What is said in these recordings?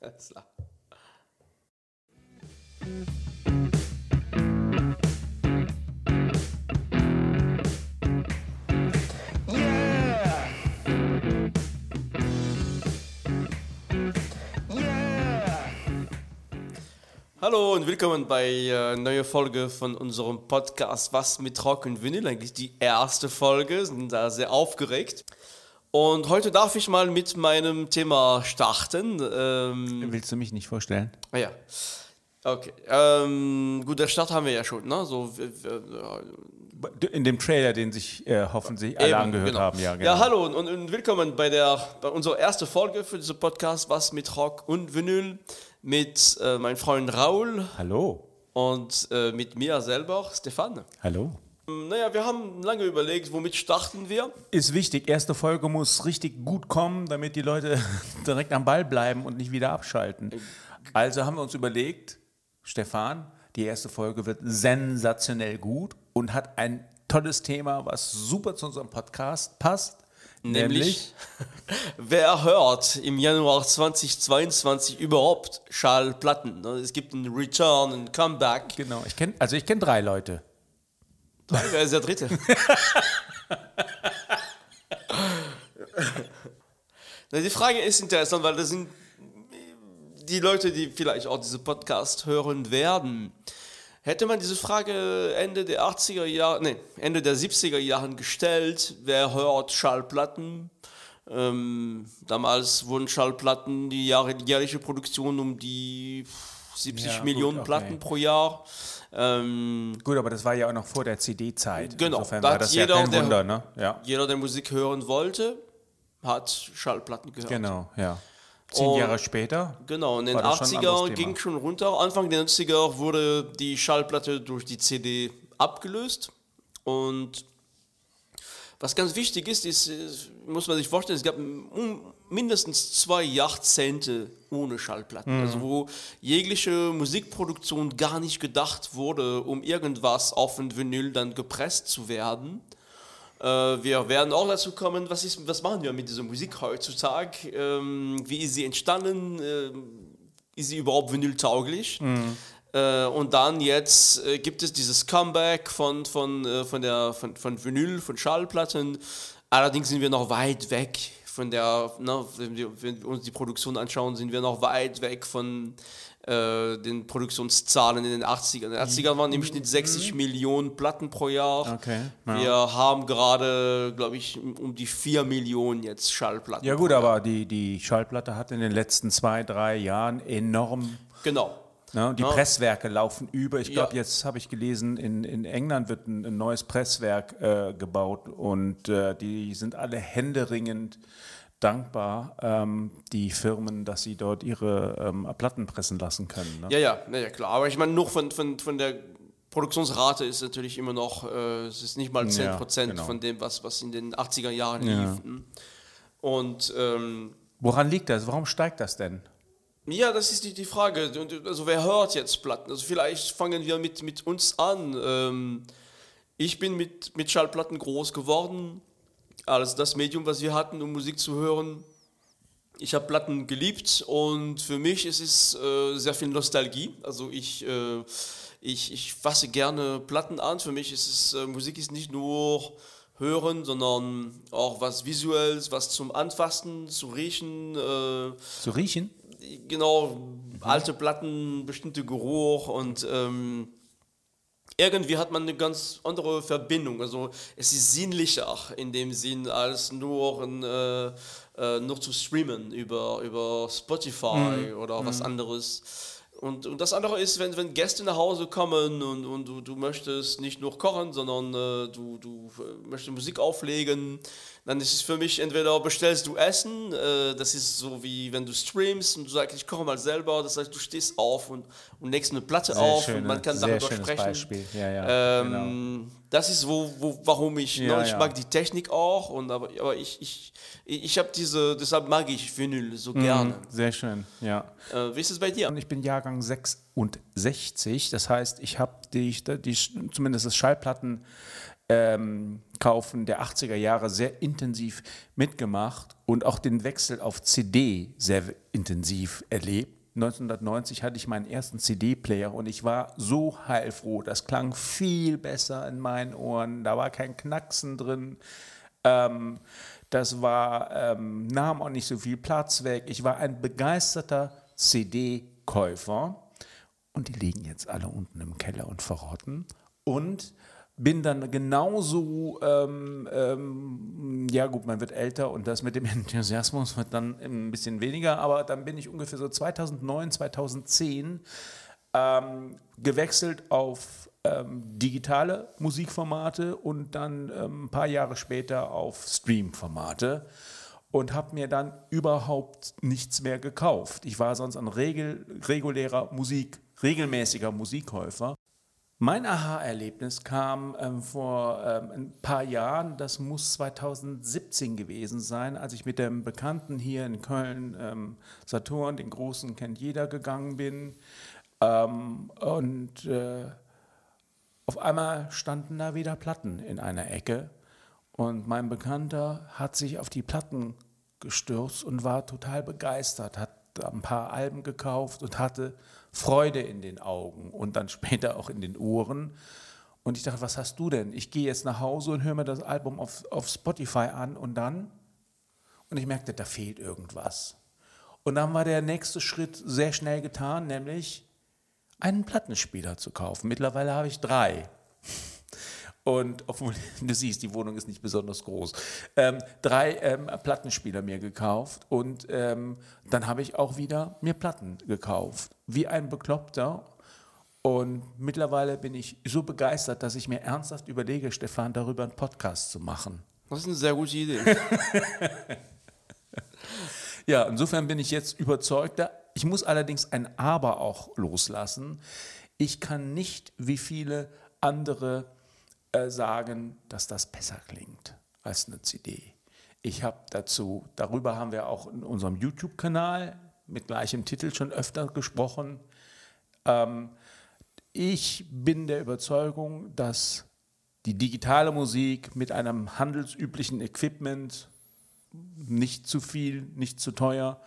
Klar. Hallo und willkommen bei äh, neuer Folge von unserem Podcast Was mit Rock und Vinyl. Eigentlich die erste Folge, sind da sehr aufgeregt. Und heute darf ich mal mit meinem Thema starten. Ähm, Willst du mich nicht vorstellen? ah ja. Okay. Ähm, gut, der Start haben wir ja schon, ne? So, In dem Trailer, den sich äh, hoffentlich alle Eben, angehört genau. haben. Ja, genau. ja, hallo und, und willkommen bei, der, bei unserer ersten Folge für diesen Podcast Was mit Rock und Vinyl mit äh, meinem Freund Raul Hallo. und äh, mit mir selber, Stefan. Hallo. Naja, wir haben lange überlegt, womit starten wir. Ist wichtig, erste Folge muss richtig gut kommen, damit die Leute direkt am Ball bleiben und nicht wieder abschalten. Also haben wir uns überlegt, Stefan, die erste Folge wird sensationell gut und hat ein tolles Thema, was super zu unserem Podcast passt. Nämlich, wer hört im Januar 2022 überhaupt Schallplatten? Es gibt einen Return, ein Comeback. Genau, ich kenne also ich kenne drei Leute. Wer ist der Dritte? Die Frage ist interessant, weil das sind die Leute, die vielleicht auch diesen Podcast hören werden. Hätte man diese Frage Ende der 80er Jahre, nee, Ende der 70er Jahren gestellt, wer hört Schallplatten? Ähm, damals wurden Schallplatten die jährliche Produktion um die 70 Ja, gut, Millionen okay. Platten pro Jahr. Ähm, Gut, aber das war ja auch noch vor der CD-Zeit. Genau, Insofern war das jeder, ja kein der- Wunder, ne? Ja. jeder, der Musik hören wollte, hat Schallplatten gehört. Genau, ja. Zehn Jahre später. Genau, in den War das schon ein 80er anderes Thema. ging schon runter. Anfang der 90er wurde die Schallplatte durch die CD abgelöst. Und was ganz wichtig ist, ist, muss man sich vorstellen, es gab um, mindestens zwei Jahrzehnte ohne Schallplatten. Mhm. Also wo jegliche Musikproduktion gar nicht gedacht wurde, um irgendwas auf ein Vinyl dann gepresst zu werden. Äh, wir werden auch dazu kommen, was, ist, was machen wir mit dieser Musik heutzutage? Ähm, wie ist sie entstanden? Ähm, ist sie überhaupt vinyltauglich? Äh, und dann jetzt äh, gibt es dieses Comeback von, von, äh, von, der, von, von Vinyl, von Schallplatten. Allerdings sind wir noch weit weg von der, ne, wenn, wir, wenn wir uns die Produktion anschauen, sind wir noch weit weg von äh, den Produktionszahlen in den 80ern. In den 80ern waren im Schnitt 60 Millionen Platten pro Jahr. Okay, ja. Wir haben gerade, glaube ich, um die 4 Millionen jetzt Schallplatten. Ja gut, aber die, die Schallplatte hat in den letzten zwei, drei Jahren enorm, Genau. Ne, die Ja. Presswerke laufen über. Ich Ja. glaube, jetzt habe ich gelesen, in, in England wird ein, ein neues Presswerk äh, gebaut und äh, die sind alle händeringend dankbar, ähm, die Firmen, dass sie dort ihre ähm, Platten pressen lassen können. Ne? Ja, ja, ja, klar. Aber ich meine, nur von, von, von der Produktionsrate ist natürlich immer noch, äh, es ist nicht mal 10% Ja, genau. von dem, was, was in den 80er Jahren Ja. lief. hm. Und ähm, Woran liegt das? Warum steigt das denn? Ja, das ist die, die Frage. Also wer hört jetzt Platten? Also vielleicht fangen wir mit, mit uns an. Ähm, ich bin mit, mit Schallplatten groß geworden, als das Medium, was wir hatten, um Musik zu hören. Ich habe Platten geliebt und für mich ist es äh, sehr viel Nostalgie. Also ich, äh, ich, ich fasse gerne Platten an. Für mich ist es, äh, Musik ist nicht nur hören, sondern auch was Visuelles, was zum Anfassen, zu riechen. Äh, Zu riechen? Genau, alte Platten, bestimmte Geruch und ähm, irgendwie hat man eine ganz andere Verbindung. Also es ist sinnlicher in dem Sinn, als nur, ein, äh, äh, nur zu streamen über, über Spotify oder was anderes. Und, und das andere ist, wenn, wenn Gäste nach Hause kommen und, und du, du möchtest nicht nur kochen, sondern äh, du, du äh, möchtest Musik auflegen, dann ist es für mich entweder bestellst du Essen, äh, das ist so wie wenn du streamst und du sagst, ich koche mal selber, das heißt, du stehst auf und, und legst eine Platte Sehr auf schöne- und man kann sehr darüber sprechen. Beispiel. Ja, ja, ähm, Das ist wo, wo, warum ich, Ja, ne, ich ja. mag die Technik auch, und aber, aber ich, ich, ich habe diese, deshalb mag ich Vinyl so gerne. Sehr schön, ja. Äh, wie ist es bei dir? Ich bin Jahrgang 66, das heißt, ich habe die, die, zumindest das Schallplatten ähm, Kaufen der 80er Jahre sehr intensiv mitgemacht und auch den Wechsel auf CD sehr intensiv erlebt. 1990 hatte ich meinen ersten CD-Player und ich war so heilfroh. Das klang viel besser in meinen Ohren. Da war kein Knacksen drin. Ähm, das war, ähm, nahm auch nicht so viel Platz weg. Ich war ein begeisterter CD-Käufer und die liegen jetzt alle unten im Keller und verrotten. Und bin dann genauso, ähm, ähm, ja gut, man wird älter und das mit dem Enthusiasmus wird dann ein bisschen weniger, aber dann bin ich ungefähr so 2009, 2010 ähm, gewechselt auf ähm, digitale Musikformate und dann ähm, ein paar Jahre später auf Streamformate und habe mir dann überhaupt nichts mehr gekauft. Ich war sonst ein regel, regulärer Musik, regelmäßiger Musikkäufer mein Aha-Erlebnis kam ähm, vor ähm, ein paar Jahren, das muss 2017 gewesen sein, als ich mit dem Bekannten hier in Köln, ähm, Saturn, den Großen kennt jeder, gegangen bin. Ähm, und äh, auf einmal standen da wieder Platten in einer Ecke. Und mein Bekannter hat sich auf die Platten gestürzt und war total begeistert, hat ein paar Alben gekauft und hatte Freude in den Augen und dann später auch in den Ohren. Und ich dachte, was hast du denn? Ich gehe jetzt nach Hause und höre mir das Album auf, auf Spotify an und dann? Und ich merkte, da fehlt irgendwas. Und dann war der nächste Schritt sehr schnell getan, nämlich einen Plattenspieler zu kaufen. Mittlerweile habe ich drei. Und obwohl du siehst, die Wohnung ist nicht besonders groß. Ähm, drei ähm, Plattenspieler mir gekauft und ähm, dann habe ich auch wieder mir Platten gekauft. Wie ein Bekloppter. Und mittlerweile bin ich so begeistert, dass ich mir ernsthaft überlege, Stefan, darüber einen Podcast zu machen. Das ist eine sehr gute Idee. ja, insofern bin ich jetzt überzeugter. Ich muss allerdings ein Aber auch loslassen. Ich kann nicht wie viele andere äh, sagen, dass das besser klingt als eine CD. Ich habe dazu, darüber haben wir auch in unserem YouTube-Kanal mit gleichem Titel schon öfter gesprochen. Ähm, ich bin der Überzeugung, dass die digitale Musik mit einem handelsüblichen Equipment, nicht zu viel, nicht zu teuer,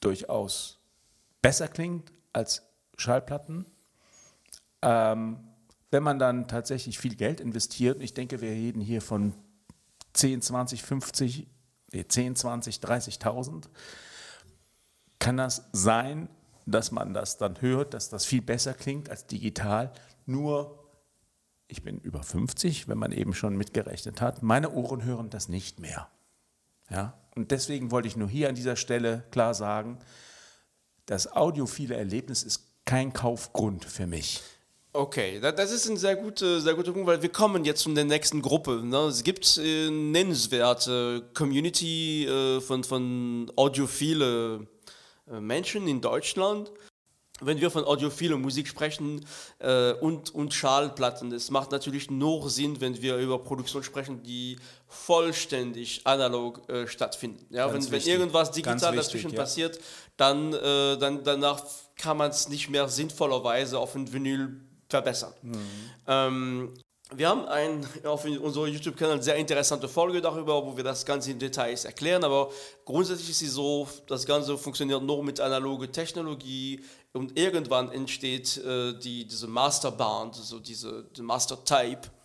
durchaus besser klingt als Schallplatten. Ähm, wenn man dann tatsächlich viel Geld investiert, ich denke, wir reden hier von 10, 20, 50, 10, 20, 30.000, kann das sein, dass man das dann hört, dass das viel besser klingt als digital. Nur, ich bin über 50, wenn man eben schon mitgerechnet hat, meine Ohren hören das nicht mehr. Ja? Und deswegen wollte ich nur hier an dieser Stelle klar sagen, das audiophile Erlebnis ist kein Kaufgrund für mich. Okay, das ist ein sehr guter, sehr guter Punkt, weil wir kommen jetzt zu der nächsten Gruppe. Ne? Es gibt äh, nennenswerte Community äh, von, von audiophile äh, Menschen in Deutschland. Wenn wir von audiophile Musik sprechen äh, und, und Schallplatten, es macht natürlich nur Sinn, wenn wir über Produktion sprechen, die vollständig analog äh, stattfinden. Ja, wenn, wenn irgendwas digital dazwischen ja. passiert, dann, äh, dann danach kann man es nicht mehr sinnvollerweise auf ein Vinyl verbessern. Mhm. Ähm, wir haben ein, auf unserem YouTube-Kanal sehr interessante Folge darüber, wo wir das Ganze in Details erklären, aber grundsätzlich ist es so, das Ganze funktioniert nur mit analoger Technologie und irgendwann entsteht äh, die, diese Masterband, so diese die Master Type äh,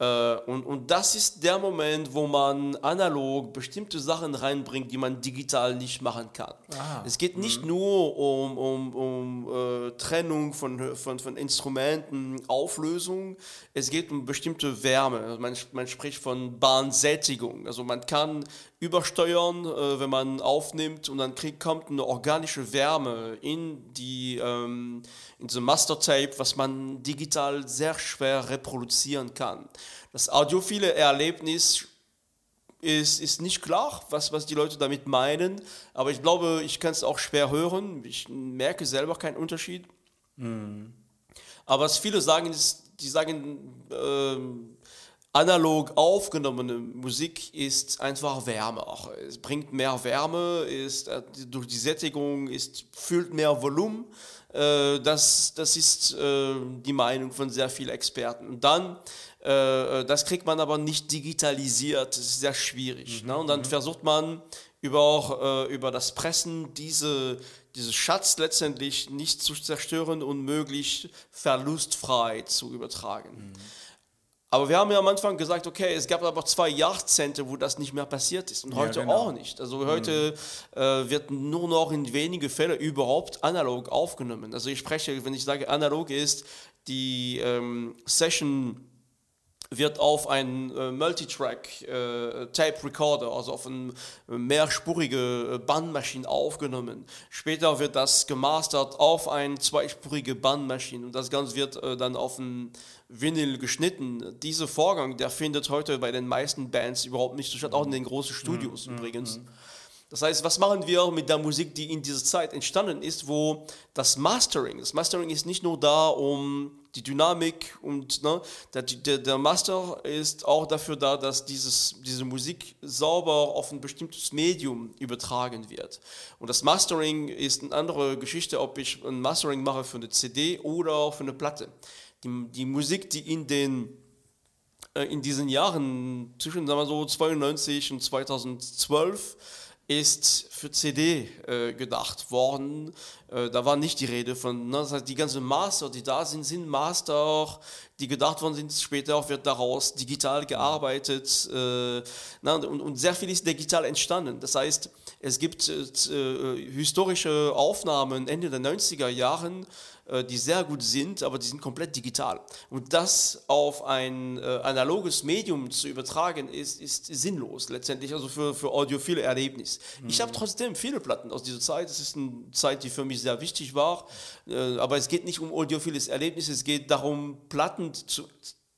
und, und das ist der Moment, wo man analog bestimmte Sachen reinbringt, die man digital nicht machen kann. Ah, es geht nicht mh. nur um, um, um äh, Trennung von, von, von Instrumenten, Auflösung, es geht um bestimmte Wärme. Also man, man spricht von Bahnsättigung. Also man kann übersteuern, äh, wenn man aufnimmt und dann kriegt, kommt eine organische Wärme in die ähm, in so Master-Tape, was man digital sehr schwer reproduzieren kann. Das audiophile Erlebnis ist, ist nicht klar, was, was die Leute damit meinen, aber ich glaube, ich kann es auch schwer hören. Ich merke selber keinen Unterschied. Mm. Aber was viele sagen, ist, die sagen, äh, analog aufgenommene Musik ist einfach wärmer. Es bringt mehr Wärme, ist äh, durch die Sättigung ist füllt mehr Volumen. Äh, das, das ist äh, die Meinung von sehr vielen Experten. Und dann das kriegt man aber nicht digitalisiert, das ist sehr schwierig. Mhm. Ne? Und dann mhm. versucht man über, äh, über das Pressen diese, diese Schatz letztendlich nicht zu zerstören und möglichst verlustfrei zu übertragen. Mhm. Aber wir haben ja am Anfang gesagt, okay, es gab aber zwei Jahrzehnte, wo das nicht mehr passiert ist und heute ja, genau. auch nicht. Also heute mhm. äh, wird nur noch in wenige Fälle überhaupt analog aufgenommen. Also ich spreche, wenn ich sage analog ist, die ähm, Session wird auf einen äh, Multitrack äh, Tape Recorder, also auf eine mehrspurige äh, Bandmaschine aufgenommen. Später wird das gemastert auf eine zweispurige Bandmaschine und das Ganze wird äh, dann auf ein Vinyl geschnitten. Dieser Vorgang, der findet heute bei den meisten Bands überhaupt nicht statt, auch in den großen Studios mhm. übrigens. Mhm. Das heißt, was machen wir mit der Musik, die in dieser Zeit entstanden ist, wo das Mastering, das Mastering ist nicht nur da, um die Dynamik und ne, der, der, der Master ist auch dafür da, dass dieses, diese Musik sauber auf ein bestimmtes Medium übertragen wird. Und das Mastering ist eine andere Geschichte, ob ich ein Mastering mache für eine CD oder für eine Platte. Die, die Musik, die in den äh, in diesen Jahren zwischen sagen wir so 92 und 2012 ist für CD äh, gedacht worden. Äh, da war nicht die Rede von, ne, das heißt, die ganzen Master, die da sind, sind Master, die gedacht worden sind. Später auch wird daraus digital gearbeitet äh, na, und, und, sehr viel ist digital entstanden. Das heißt, es gibt äh, äh, historische Aufnahmen Ende der 90er Jahren äh, die sehr gut sind, aber die sind komplett digital. Und das auf ein äh, analoges Medium zu übertragen, ist, ist sinnlos letztendlich, also für, für audiophile Erlebnis. Mhm. Ich habe trotzdem viele Platten aus dieser Zeit. Das ist eine Zeit, die für mich sehr wichtig war. Äh, aber es geht nicht um audiophiles Erlebnis, es geht darum, Platten zu,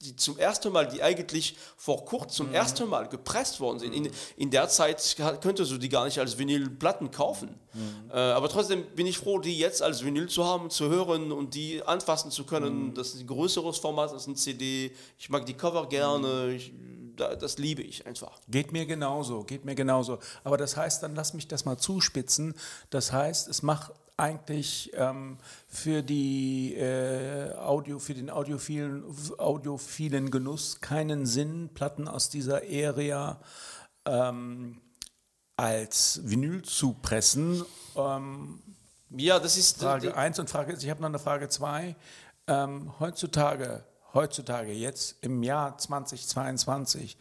die zum ersten Mal, die eigentlich vor kurzem zum mhm. ersten Mal gepresst worden sind. In, in der Zeit könntest du die gar nicht als Vinylplatten kaufen. Mhm. Äh, aber trotzdem bin ich froh, die jetzt als Vinyl zu haben, zu hören und die anfassen zu können. Mhm. Das ist ein größeres Format als ein CD. Ich mag die Cover gerne. Mhm. Ich, das liebe ich einfach. Geht mir genauso, geht mir genauso. Aber das heißt, dann lass mich das mal zuspitzen. Das heißt, es macht eigentlich ähm, für, die, äh, Audio, für den audiophilen, audiophilen Genuss keinen Sinn, Platten aus dieser Area ähm, als Vinyl zu pressen. Ähm, ja, das ist Frage 1 und Frage, ich habe noch eine Frage 2. Ähm, heutzutage, heutzutage, jetzt im Jahr 2022,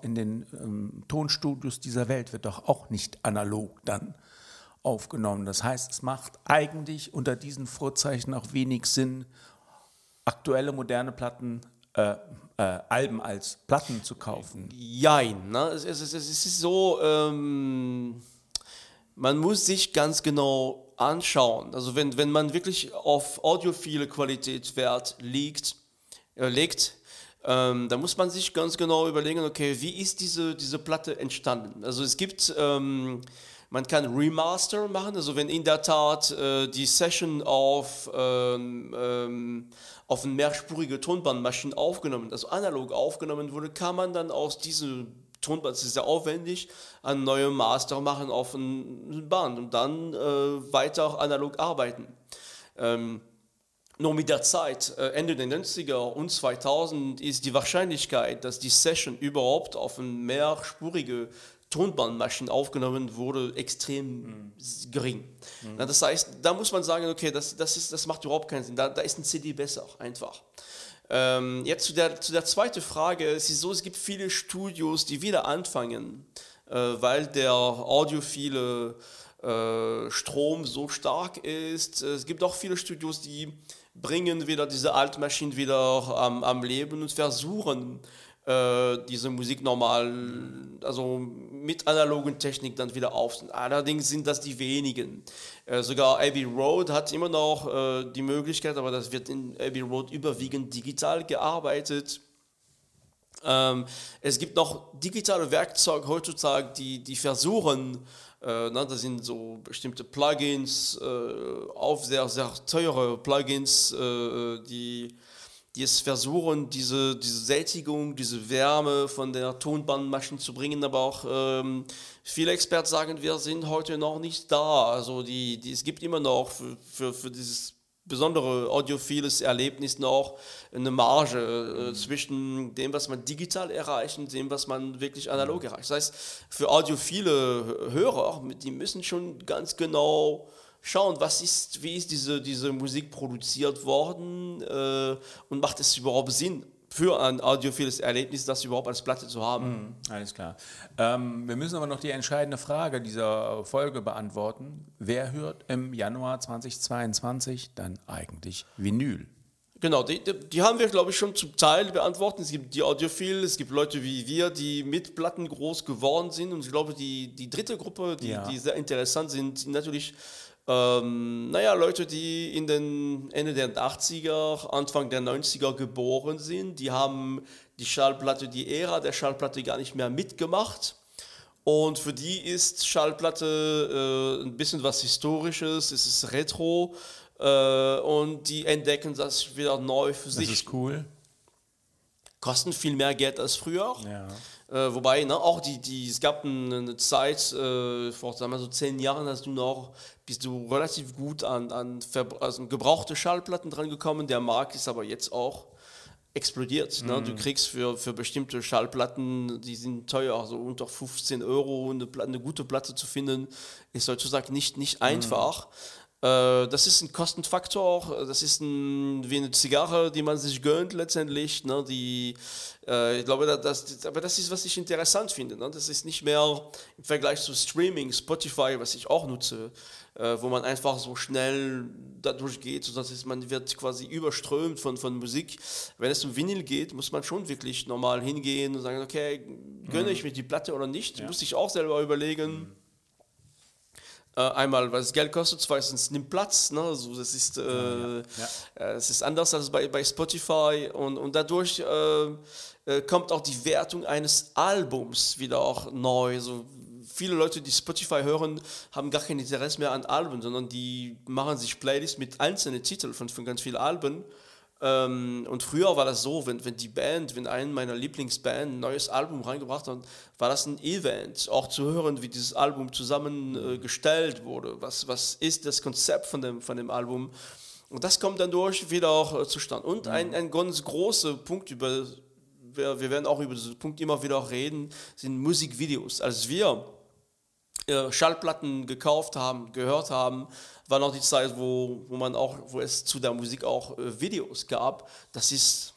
in den ähm, Tonstudios dieser Welt wird doch auch nicht analog dann aufgenommen. Das heißt, es macht eigentlich unter diesen Vorzeichen auch wenig Sinn, aktuelle moderne Platten, äh, äh, Alben als Platten zu kaufen. Jein, ne? es, es, es, es ist so, ähm, man muss sich ganz genau anschauen. Also wenn, wenn man wirklich auf audiophile Qualität Wert liegt, äh, legt, ähm, da muss man sich ganz genau überlegen, okay, wie ist diese, diese Platte entstanden? Also es gibt... Ähm, man kann Remaster machen, also wenn in der Tat äh, die Session auf, ähm, ähm, auf eine mehrspurige Tonbandmaschine aufgenommen, also analog aufgenommen wurde, kann man dann aus diesem Tonband, das ist sehr aufwendig, einen neuen Master machen auf ein Band und dann äh, weiter analog arbeiten. Ähm, nur mit der Zeit, äh, Ende der 90er und 2000, ist die Wahrscheinlichkeit, dass die Session überhaupt auf eine mehrspurige Tonbandmaschinen aufgenommen wurde, extrem mhm. gering. Mhm. Das heißt, da muss man sagen, okay, das, das, ist, das macht überhaupt keinen Sinn. Da, da ist ein CD besser, einfach. Ähm, jetzt zu der, zu der zweiten Frage. Es ist so, es gibt viele Studios, die wieder anfangen, äh, weil der audiophile äh, Strom so stark ist. Es gibt auch viele Studios, die bringen wieder diese Altmaschinen wieder am, am Leben und versuchen, äh, diese Musik normal, also mit analogen Technik dann wieder auf. Allerdings sind das die wenigen. Äh, sogar Abbey Road hat immer noch äh, die Möglichkeit, aber das wird in Abbey Road überwiegend digital gearbeitet. Ähm, es gibt noch digitale Werkzeuge heutzutage, die, die versuchen, äh, na, das sind so bestimmte Plugins, äh, auf sehr, sehr teure Plugins, äh, die die es versuchen, diese, diese Sättigung, diese Wärme von der Tonbandmaschine zu bringen, aber auch ähm, viele Experten sagen, wir sind heute noch nicht da. Also die, die, es gibt immer noch für, für, für dieses besondere audiophiles Erlebnis noch eine Marge äh, zwischen dem, was man digital erreicht und dem, was man wirklich analog erreicht. Das heißt, für audiophile Hörer, die müssen schon ganz genau schauen, was ist, wie ist diese, diese Musik produziert worden äh, und macht es überhaupt Sinn, für ein audiophiles Erlebnis, das überhaupt als Platte zu haben. Mhm, alles klar. Ähm, wir müssen aber noch die entscheidende Frage dieser Folge beantworten. Wer hört im Januar 2022 dann eigentlich Vinyl? Genau, die, die, haben wir, glaube ich, schon zum Teil beantwortet. Es gibt die Audiophilen, es gibt Leute wie wir, die mit Platten groß geworden sind. Und ich glaube, die, die dritte Gruppe, die, ja. die sehr interessant sind, sind natürlich ähm, naja, Leute, die in den Ende der 80er, Anfang der 90er geboren sind, die haben die Schallplatte, die Ära der Schallplatte gar nicht mehr mitgemacht. Und für die ist Schallplatte äh, ein bisschen was Historisches, es ist Retro äh, und die entdecken das wieder neu für sich. Das ist cool. Kosten viel mehr Geld als früher. Ja. Äh, wobei, ne, auch die, die, es gab eine Zeit, äh, vor sagen wir so zehn Jahren, hast du noch, bist du relativ gut an, an also gebrauchte Schallplatten dran gekommen. Der Markt ist aber jetzt auch explodiert. Ne? Du mhm. kriegst für, für bestimmte Schallplatten, die sind teuer, also unter 15 Euro eine, eine gute Platte zu finden, ist sozusagen nicht, nicht mhm. einfach. Äh, das ist ein Kostenfaktor, das ist ein, wie eine Zigarre, die man sich gönnt letztendlich. Ne? Die, äh, ich glaube, das, aber das ist, was ich interessant finde. Ne? Das ist nicht mehr im Vergleich zu Streaming, Spotify, was ich auch nutze, äh, wo man einfach so schnell dadurch geht, sodass es, man wird quasi überströmt von, von Musik. Wenn es um Vinyl geht, muss man schon wirklich normal hingehen und sagen, okay, gönne mhm. ich mir die Platte oder nicht? Ja. Muss ich auch selber überlegen. Mhm äh, einmal, weil es Geld kostet, zweitens nimmt Platz. Ne? Also das ist, äh, ja, ja. Äh, es ist anders als bei, bei Spotify und, und dadurch äh, äh, kommt auch die Wertung eines Albums wieder auch neu. So, viele Leute, die Spotify hören, haben gar kein Interesse mehr an Alben, sondern die machen sich Playlists mit einzelnen Titeln von, von ganz vielen Alben und früher war das so, wenn, wenn die Band, wenn eine meiner Lieblingsband ein neues Album reingebracht hat, war das ein Event, auch zu hören, wie dieses Album zusammengestellt wurde. Was, was ist das Konzept von dem, von dem Album? Und das kommt dann durch wieder auch äh, zustande. Und ein, ein ganz großer Punkt, über, wir, wir werden auch über diesen Punkt immer wieder reden, sind Musikvideos. Als wir Schallplatten gekauft haben, gehört haben, war noch die Zeit, wo, wo man auch, wo es zu der Musik auch äh, Videos gab. Das ist,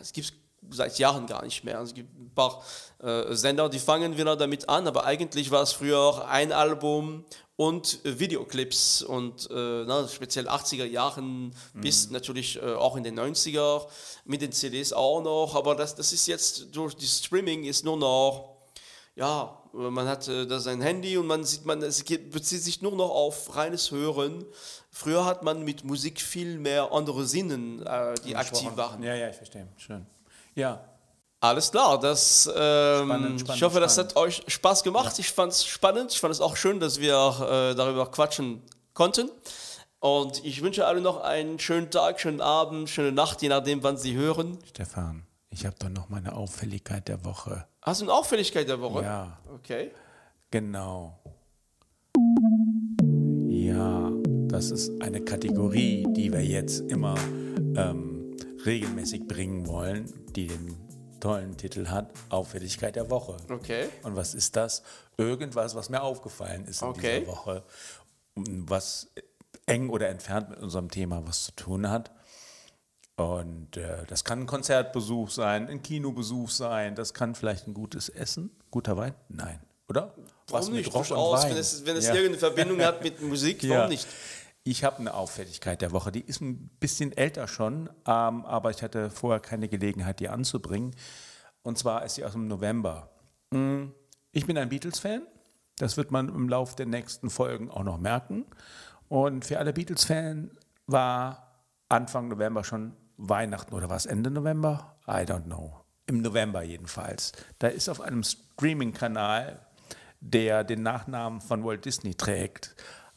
es gibt seit Jahren gar nicht mehr. Es gibt ein paar äh, Sender, die fangen wieder damit an, aber eigentlich war es früher auch ein Album und äh, Videoclips und äh, na, speziell 80er Jahren mhm. bis natürlich äh, auch in den 90er mit den CDs auch noch, aber das, das ist jetzt durch die Streaming ist nur noch ja, man hat äh, da sein Handy und man sieht, man, es bezieht sich nur noch auf reines Hören. Früher hat man mit Musik viel mehr andere Sinnen, äh, die aktiv waren. Ja, ja, ich verstehe. Schön. Ja. Alles klar, das, ähm, spannend, spannend, ich hoffe, das hat euch Spaß gemacht. Ja. Ich fand es spannend. Ich fand es auch schön, dass wir äh, darüber quatschen konnten. Und ich wünsche allen noch einen schönen Tag, schönen Abend, schöne Nacht, je nachdem, wann Sie hören. Stefan, ich habe doch noch meine Auffälligkeit der Woche. Hast du eine Auffälligkeit der Woche? Ja. Okay. Genau. Ja, das ist eine Kategorie, die wir jetzt immer ähm, regelmäßig bringen wollen, die den tollen Titel hat, Auffälligkeit der Woche. Okay. Und was ist das? Irgendwas, was mir aufgefallen ist in okay. dieser Woche, was eng oder entfernt mit unserem Thema was zu tun hat. Und äh, das kann ein Konzertbesuch sein, ein Kinobesuch sein, das kann vielleicht ein gutes Essen, guter Wein? Nein, oder? Warum Was nicht? Durchaus, wenn es, wenn es ja. irgendeine Verbindung hat mit Musik, warum ja. nicht? Ich habe eine Auffälligkeit der Woche, die ist ein bisschen älter schon, ähm, aber ich hatte vorher keine Gelegenheit, die anzubringen. Und zwar ist sie aus dem November. Hm, ich bin ein Beatles-Fan, das wird man im Laufe der nächsten Folgen auch noch merken. Und für alle Beatles-Fans war Anfang November schon Weihnachten oder was, Ende November? I don't know. Im November jedenfalls. Da ist auf einem Streaming-Kanal, der den Nachnamen von Walt Disney trägt,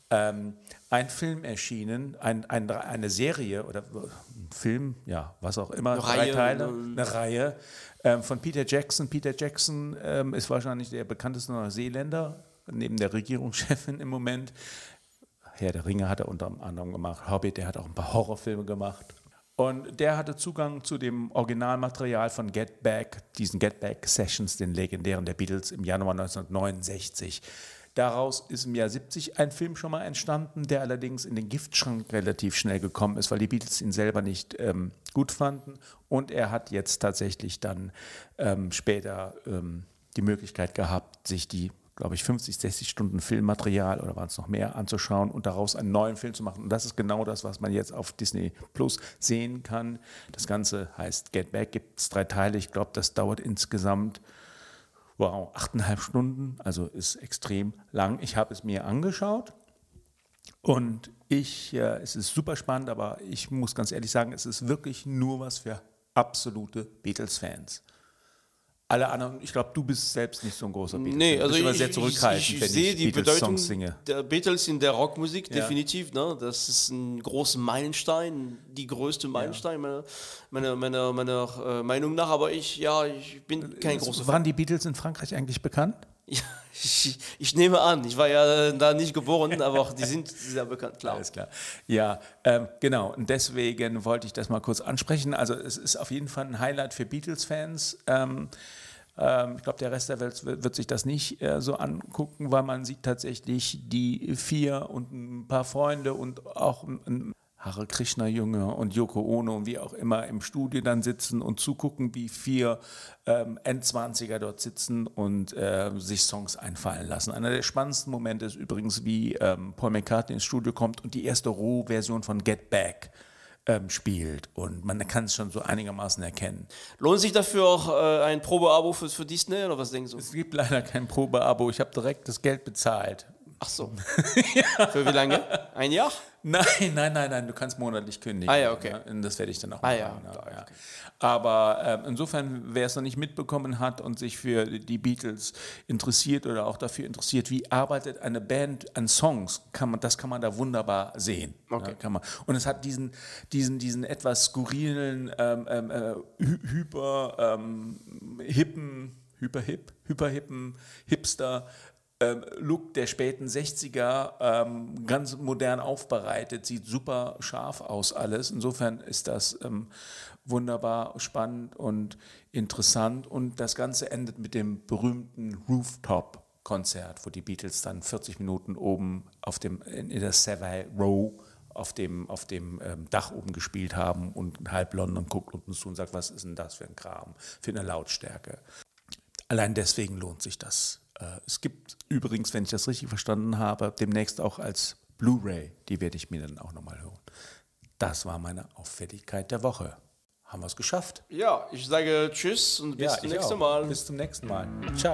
ähm, ein Film erschienen, ein, ein, eine Serie oder ein Film, ja, was auch immer, Eine drei Reihe, Teile, ne? eine Reihe ähm, von Peter Jackson. Peter Jackson ähm, ist wahrscheinlich der bekannteste Neuseeländer, neben der Regierungschefin im Moment. Herr der Ringe hat er unter anderem gemacht, Hobbit, der hat auch ein paar Horrorfilme gemacht. Und der hatte Zugang zu dem Originalmaterial von Get Back, diesen Get Back Sessions, den legendären der Beatles im Januar 1969. Daraus ist im Jahr 70 ein Film schon mal entstanden, der allerdings in den Giftschrank relativ schnell gekommen ist, weil die Beatles ihn selber nicht ähm, gut fanden. Und er hat jetzt tatsächlich dann ähm, später ähm, die Möglichkeit gehabt, sich die glaube ich, 50, 60 Stunden Filmmaterial oder waren es noch mehr anzuschauen und daraus einen neuen Film zu machen. Und das ist genau das, was man jetzt auf Disney Plus sehen kann. Das Ganze heißt Get Back, gibt es drei Teile. Ich glaube, das dauert insgesamt wow, achteinhalb Stunden, also ist extrem lang. Ich habe es mir angeschaut und ich, äh, es ist super spannend, aber ich muss ganz ehrlich sagen, es ist wirklich nur was für absolute Beatles-Fans. Alle anderen, ich glaube, du bist selbst nicht so ein großer Beatles. Nee, also ich, sehr ich, zurückhaltend, ich, ich, wenn sehe ich die Bedeutung singe. der Beatles in der Rockmusik Ja. definitiv. Ne? Das ist ein großer Meilenstein, die größte Meilenstein meiner, meiner, meiner, meiner äh, Meinung nach. Aber ich, ja, ich bin kein großer Fan. Waren die Beatles in Frankreich eigentlich bekannt? Ja, ich, ich nehme an, ich war ja da nicht geboren, aber die sind sehr bekannt, klar. Alles klar. Ja, ähm, genau. Und deswegen wollte ich das mal kurz ansprechen. Also es ist auf jeden Fall ein Highlight für Beatles-Fans. Ähm, ich glaube, der Rest der Welt wird, sich das nicht äh, so angucken, weil man sieht tatsächlich die vier und ein paar Freunde und auch ein, Hare Krishna Junge und Yoko Ono und wie auch immer im Studio dann sitzen und zugucken, wie vier ähm, Endzwanziger dort sitzen und äh, sich Songs einfallen lassen. Einer der spannendsten Momente ist übrigens, wie ähm, Paul McCartney ins Studio kommt und die erste Roh-Version von Get Back ähm, spielt und man kann es schon so einigermaßen erkennen. Lohnt sich dafür auch äh, ein Probeabo für, für Disney oder was denkst du? Es gibt leider kein Probeabo, ich habe direkt das Geld bezahlt. Ach so. Für wie lange? Ein Jahr? Nein, nein, nein, nein, du kannst monatlich kündigen. Ah, ja, okay. Und das werde ich dann auch Ah, ja, machen. klar, ja. Aber ähm, insofern, wer es noch nicht mitbekommen hat und sich für die Beatles interessiert oder auch dafür interessiert, wie arbeitet eine Band an Songs, kann man, das kann man da wunderbar sehen. Okay. Ja, kann man. Und es hat diesen, diesen, diesen etwas skurrilen, ähm, ähm, äh, hy hyper ähm, hippen, hyperhip, hyperhippen Hipster ähm, Look der späten 60er, ähm, ganz modern aufbereitet, sieht super scharf aus alles. Insofern ist das ähm, wunderbar spannend und interessant. Und das Ganze endet mit dem berühmten Rooftop-Konzert, wo die Beatles dann 40 Minuten oben auf dem, in der Savile Row auf dem, auf dem ähm, Dach oben gespielt haben und halb London guckt unten zu und sagt, was ist denn das für ein Kram, für eine Lautstärke. Allein deswegen lohnt sich das. Äh, Es gibt übrigens, wenn ich das richtig verstanden habe, demnächst auch als Blu-ray, die werde ich mir dann auch nochmal hören. Das war meine Auffälligkeit der Woche. Haben wir es geschafft? Ja, ich sage Tschüss und bis zum ich nächsten auch. Mal. Bis zum nächsten Mal. Ciao.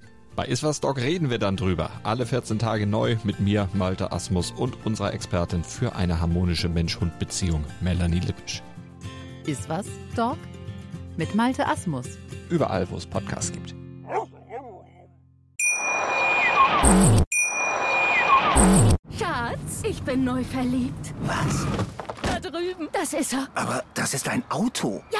Bei Iswas Dog reden wir dann drüber. Alle 14 Tage neu mit mir, Malte Asmus und unserer Expertin für eine harmonische Mensch-Hund-Beziehung, Melanie Lippisch. Ist was, Dog? Mit Malte Asmus. Überall, wo es Podcasts gibt. Schatz, ich bin neu verliebt. Was? Da drüben. Das ist er. Aber das ist ein Auto. Ja,